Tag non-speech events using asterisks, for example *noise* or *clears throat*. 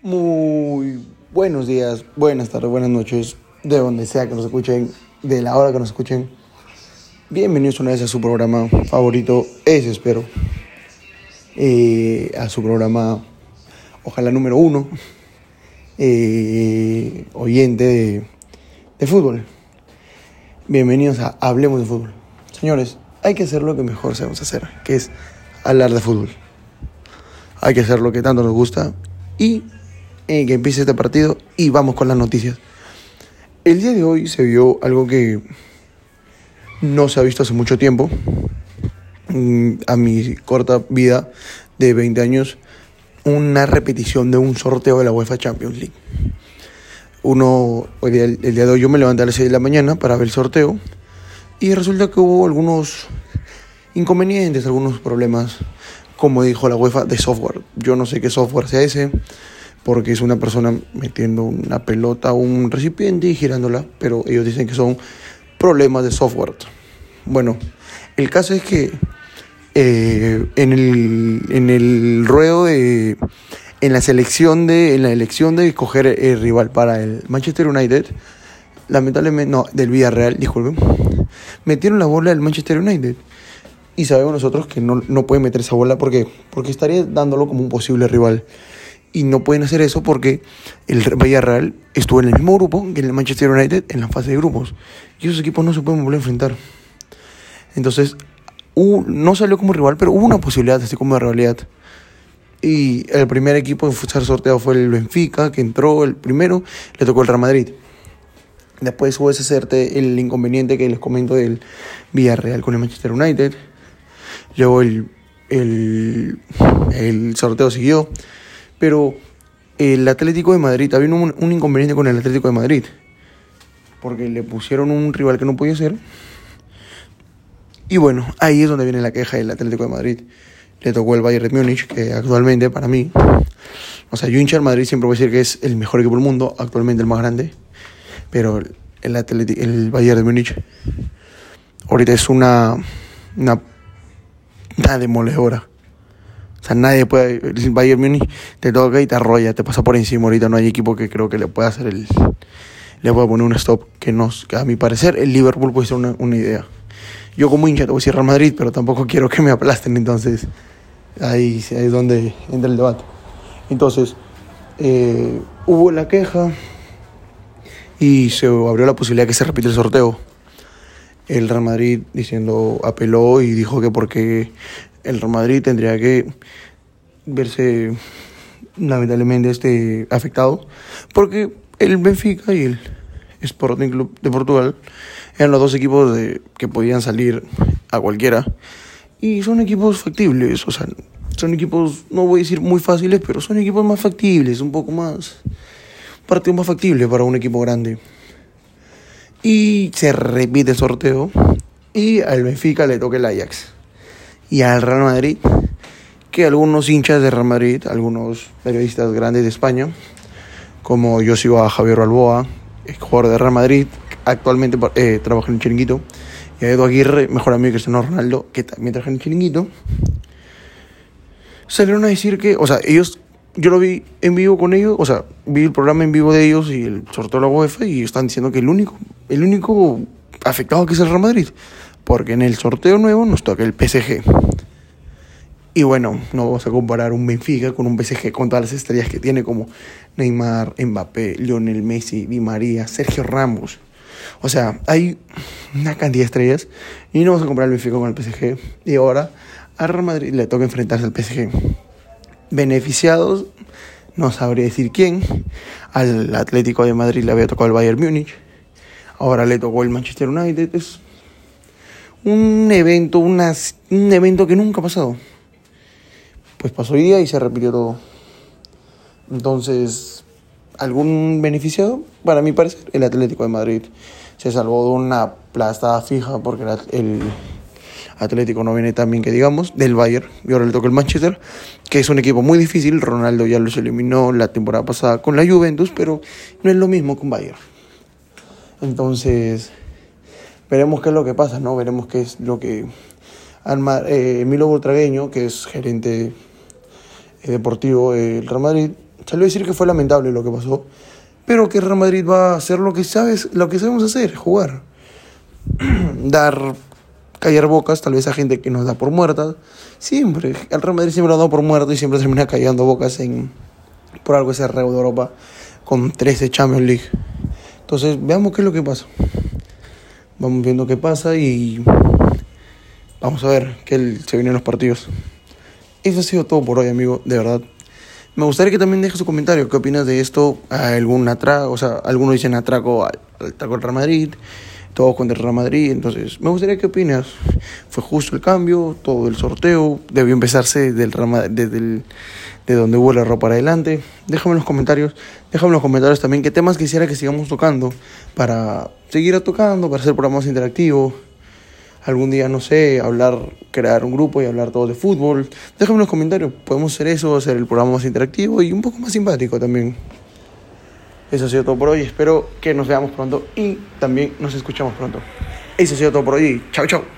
Muy buenos días, buenas tardes, buenas noches, de donde sea que nos escuchen, de la hora que nos escuchen. Bienvenidos una vez a su programa favorito, ese espero. Eh, a su programa, ojalá número uno, eh, oyente de, de fútbol. Bienvenidos a Hablemos de Fútbol. Señores, hay que hacer lo que mejor sabemos hacer, que es hablar de fútbol. Hay que hacer lo que tanto nos gusta y eh, que empiece este partido y vamos con las noticias. El día de hoy se vio algo que no se ha visto hace mucho tiempo. Mm, A mi corta vida de 20 años, una repetición de un sorteo de la UEFA Champions League. Uno, el día, el día de hoy yo me levanté a las 6 de la mañana para ver el sorteo y resulta que hubo algunos inconvenientes, algunos problemas, como dijo la UEFA, de software. Yo no sé qué software sea ese, porque es una persona metiendo una pelota a un recipiente y girándola, pero ellos dicen que son problemas de software. Bueno, el caso es que eh, en, el, en el ruedo de. En la selección de. En la elección de escoger el rival para el Manchester United, lamentablemente. No, del Villarreal, disculpen. Metieron la bola del Manchester United. Y sabemos nosotros que no, no pueden meter esa bola porque, porque estaría dándolo como un posible rival. Y no pueden hacer eso porque el Villarreal estuvo en el mismo grupo que el Manchester United en la fase de grupos. Y esos equipos no se pueden volver a enfrentar. Entonces, hubo- no salió como rival, pero hubo una posibilidad así como de rivalidad. Y el primer equipo en ser sorteado fue el Benfica, que entró el primero, le tocó el Real Madrid. Después hubo ese serte el inconveniente que les comento del Villarreal con el Manchester United. Luego el, el, el sorteo siguió. Pero el Atlético de Madrid, había un, inconveniente con el Atlético de Madrid. Porque le pusieron un rival que no podía ser. Y bueno, ahí es donde viene la queja del Atlético de Madrid. Le tocó el Bayern de Múnich, que actualmente para mí, o sea, yo hincha Madrid siempre voy a decir que es el mejor equipo del mundo, actualmente el más grande. Pero el, Atleti- el Bayern de Múnich ahorita es una, una, una demoledora. Nadie puede. El Bayern Múnich te toca y te arrolla, te pasa por encima. Ahorita no hay equipo que creo que le pueda hacer el. Le pueda poner un stop. Que, nos, que a mi parecer el Liverpool puede ser una, una idea. Yo como hincha te voy a Real Madrid, pero tampoco quiero que me aplasten. Entonces, ahí, ahí es donde entra el debate. Entonces, eh, hubo la queja y se abrió la posibilidad de que se repita el sorteo. El Real Madrid diciendo, apeló y dijo que porque el Real Madrid tendría que verse lamentablemente este, afectado, porque el Benfica y el Sporting Club de Portugal eran los dos equipos que podían salir a cualquiera y son equipos factibles, o sea, son equipos, no voy a decir muy fáciles, pero son equipos más factibles, un poco más, partido más factible para un equipo grande. Y se repite el sorteo y al Benfica le toca el Ajax. Y al Real Madrid, que algunos hinchas de Real Madrid, algunos periodistas grandes de España, como yo sigo a Javier Balboa, jugador de Real Madrid, actualmente eh, trabaja en el Chiringuito, y a Edu Aguirre, mejor amigo de Cristiano Ronaldo, que también trabaja en el Chiringuito, salieron a decir que, o sea, ellos, yo lo vi en vivo con ellos, o sea, vi el programa en vivo de ellos y el sorteo de la UEFA y están diciendo que el único, el único afectado que es el Real Madrid, porque en el sorteo nuevo nos toca el PSG. Y bueno, no vamos a comparar un Benfica con un PSG con todas las estrellas que tiene como Neymar, Mbappé, Lionel Messi, Di María, Sergio Ramos. O sea, hay una cantidad de estrellas y no vamos a comparar el Benfica con el PSG. Y ahora a Real Madrid le toca enfrentarse al PSG. Beneficiados, no sabría decir quién. Al Atlético de Madrid le había tocado el Bayern Múnich. Ahora le tocó el Manchester United. Un evento, un evento que nunca ha pasado. Pues pasó hoy día y se repitió todo. Entonces, ¿algún beneficiado? Para mi parecer, el Atlético de Madrid se salvó de una aplastada fija porque el Atlético no viene tan bien que digamos, del Bayern. Y ahora le toca el Manchester, que es un equipo muy difícil. Ronaldo ya los eliminó la temporada pasada con la Juventus, pero no es lo mismo con Bayern. Entonces, veremos qué es lo que pasa, ¿no? Veremos qué es lo que Alma, eh, Emilio Butragueño, que es gerente eh, deportivo del Real Madrid, salió a decir que fue lamentable lo que pasó, pero que Real Madrid va a hacer lo que sabes, lo que sabemos hacer, jugar. *clears throat* Dar callar bocas, tal vez a gente que nos da por muerta. Siempre, el Real Madrid siempre lo ha dado por muerto y siempre termina callando bocas en por algo ese reo de Europa con 13 Champions League. Entonces, veamos qué es lo que pasa. Vamos viendo qué pasa y vamos a ver qué se vienen los partidos. Eso ha sido todo por hoy, amigo, de verdad. Me gustaría que también dejes su comentario. ¿Qué opinas de esto? ¿Algún atraco? O sea, algunos dicen atraco al, atraco al Real Madrid, todos contra el Real Madrid. Entonces, me gustaría que opinas. ¿Fue justo el cambio? ¿Todo el sorteo? ¿Debió empezarse del desde el, de donde hubo el error para adelante? Déjame en los comentarios. Déjame en los comentarios también qué temas quisiera que sigamos tocando para seguir tocando, para hacer programas interactivos algún día, no sé, hablar, crear un grupo y hablar todo de fútbol. Déjame en los comentarios, podemos hacer eso, hacer el programa más interactivo y un poco más simpático también. Eso ha sido todo por hoy, espero que nos veamos pronto y también nos escuchamos pronto. Eso ha sido todo por hoy, chao chao.